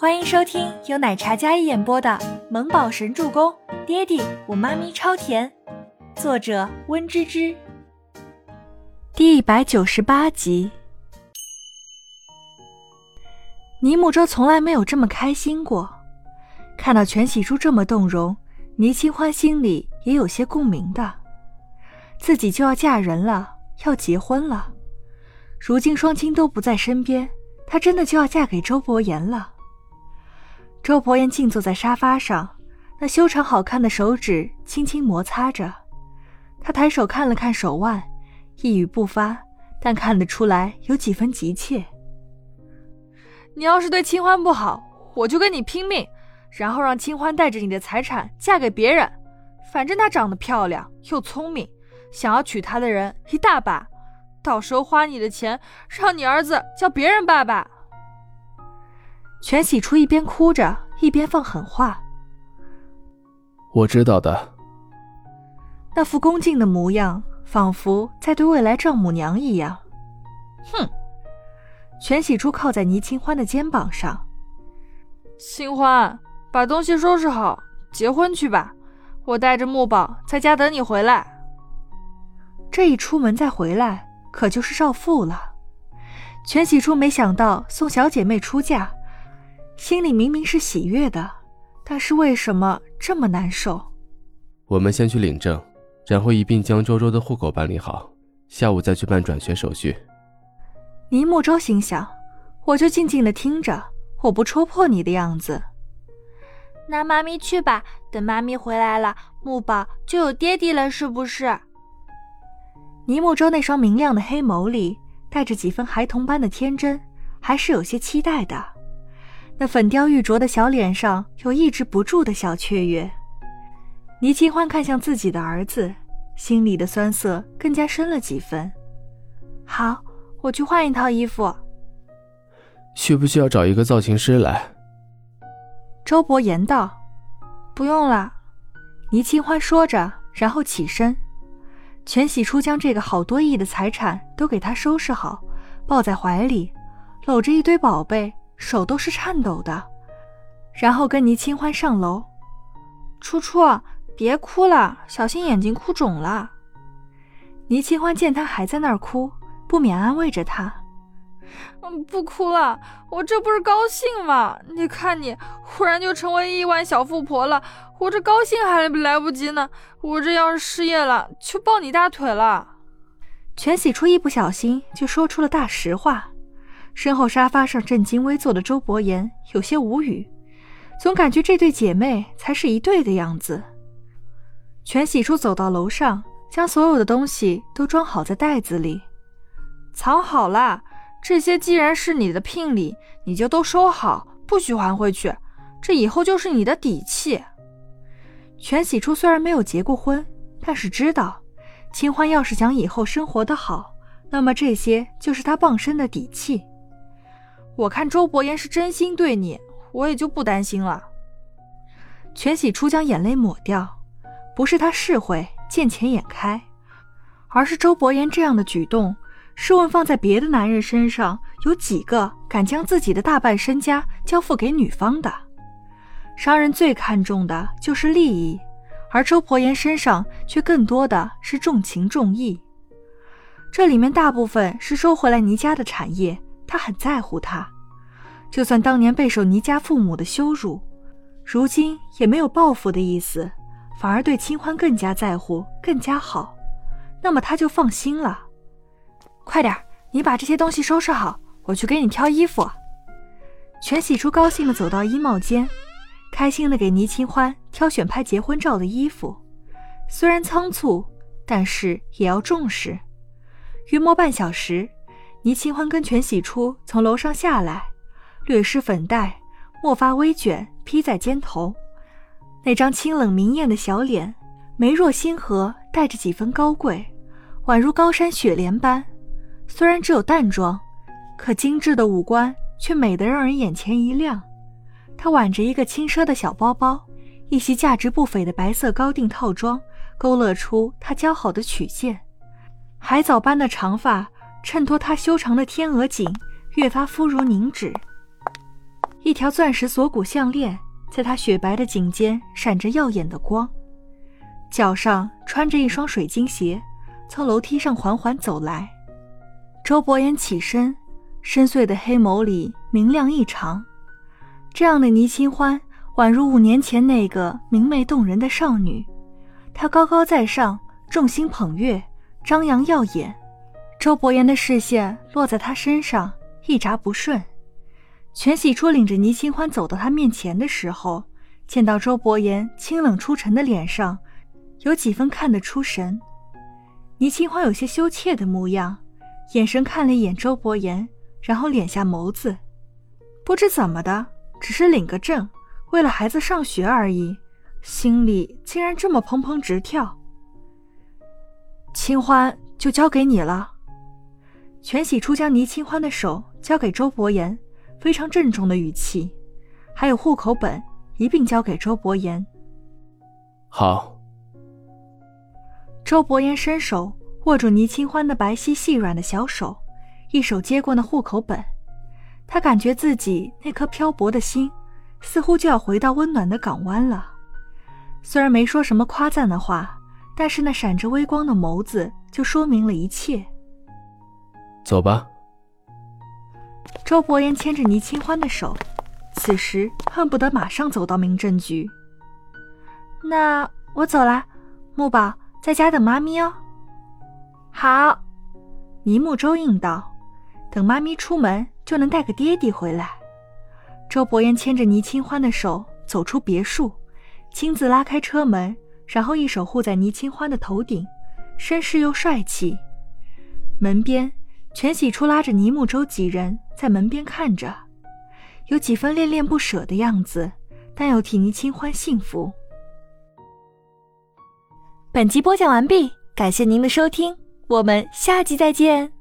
欢迎收听由奶茶嘉一演播的《萌宝神助攻》，爹地我妈咪超甜，作者温芝芝。第一百九十八集。倪木舟从来没有这么开心过，看到全喜珠这么动容，倪清欢心里也有些共鸣的。自己就要嫁人了，要结婚了，如今双亲都不在身边，她真的就要嫁给周伯言了。周伯言静坐在沙发上，那修长好看的手指轻轻摩擦着。他抬手看了看手腕，一语不发，但看得出来有几分急切。你要是对清欢不好，我就跟你拼命，然后让清欢带着你的财产嫁给别人。反正她长得漂亮又聪明，想要娶她的人一大把，到时候花你的钱，让你儿子叫别人爸爸。全喜初一边哭着一边放狠话：“我知道的。”那副恭敬的模样，仿佛在对未来丈母娘一样。哼！全喜初靠在倪清欢的肩膀上：“清欢，把东西收拾好，结婚去吧。我带着木宝在家等你回来。”这一出门再回来，可就是少妇了。全喜初没想到送小姐妹出嫁。心里明明是喜悦的，但是为什么这么难受？我们先去领证，然后一并将周周的户口办理好，下午再去办转学手续。倪木舟心想：我就静静的听着，我不戳破你的样子。那妈咪去吧，等妈咪回来了，木宝就有爹地了，是不是？倪木舟那双明亮的黑眸里带着几分孩童般的天真，还是有些期待的。那粉雕玉琢的小脸上有抑制不住的小雀跃。倪清欢看向自己的儿子，心里的酸涩更加深了几分。好，我去换一套衣服。需不需要找一个造型师来？周伯言道：“不用了。”倪清欢说着，然后起身。全喜初将这个好多亿的财产都给他收拾好，抱在怀里，搂着一堆宝贝。手都是颤抖的，然后跟倪清欢上楼。初初，别哭了，小心眼睛哭肿了。倪清欢见他还在那儿哭，不免安慰着他：“嗯，不哭了，我这不是高兴吗？你看你忽然就成为亿万小富婆了，我这高兴还来不及呢。我这要是失业了，就抱你大腿了。”全喜初一不小心就说出了大实话。身后沙发上正襟危坐的周伯言有些无语，总感觉这对姐妹才是一对的样子。全喜初走到楼上，将所有的东西都装好在袋子里，藏好了。这些既然是你的聘礼，你就都收好，不许还回去。这以后就是你的底气。全喜初虽然没有结过婚，但是知道，清欢要是想以后生活的好，那么这些就是他傍身的底气。我看周伯言是真心对你，我也就不担心了。全喜初将眼泪抹掉，不是他是会见钱眼开，而是周伯言这样的举动，试问放在别的男人身上，有几个敢将自己的大半身家交付给女方的？商人最看重的就是利益，而周伯言身上却更多的是重情重义。这里面大部分是收回来倪家的产业。他很在乎她，就算当年备受倪家父母的羞辱，如今也没有报复的意思，反而对清欢更加在乎，更加好。那么他就放心了。快点，你把这些东西收拾好，我去给你挑衣服。全喜初高兴地走到衣帽间，开心地给倪清欢挑选拍结婚照的衣服。虽然仓促，但是也要重视。约莫半小时。倪清欢跟全喜初从楼上下来，略施粉黛，墨发微卷披在肩头，那张清冷明艳的小脸，眉若星河，带着几分高贵，宛如高山雪莲般。虽然只有淡妆，可精致的五官却美得让人眼前一亮。她挽着一个轻奢的小包包，一袭价值不菲的白色高定套装，勾勒出她姣好的曲线，海藻般的长发。衬托她修长的天鹅颈，越发肤如凝脂。一条钻石锁骨项链在她雪白的颈间闪着耀眼的光，脚上穿着一双水晶鞋，从楼梯上缓缓走来。周伯言起身，深邃的黑眸里明亮异常。这样的倪清欢宛如五年前那个明媚动人的少女，她高高在上，众星捧月，张扬耀眼。周伯言的视线落在他身上，一眨不顺。全喜初领着倪清欢走到他面前的时候，见到周伯言清冷出尘的脸上，有几分看得出神。倪清欢有些羞怯的模样，眼神看了一眼周伯言，然后敛下眸子，不知怎么的。只是领个证，为了孩子上学而已，心里竟然这么砰砰直跳。清欢就交给你了。全喜初将倪清欢的手交给周伯言，非常郑重的语气，还有户口本一并交给周伯言。好。周伯言伸手握住倪清欢的白皙细软的小手，一手接过那户口本。他感觉自己那颗漂泊的心，似乎就要回到温暖的港湾了。虽然没说什么夸赞的话，但是那闪着微光的眸子就说明了一切。走吧。周伯言牵着倪清欢的手，此时恨不得马上走到民政局。那我走了，木宝在家等妈咪哦。好，倪木舟应道。等妈咪出门。就能带个爹地回来。周伯言牵着倪清欢的手走出别墅，亲自拉开车门，然后一手护在倪清欢的头顶，绅士又帅气。门边，全喜初拉着倪木舟几人在门边看着，有几分恋恋不舍的样子，但又替倪清欢幸福。本集播讲完毕，感谢您的收听，我们下集再见。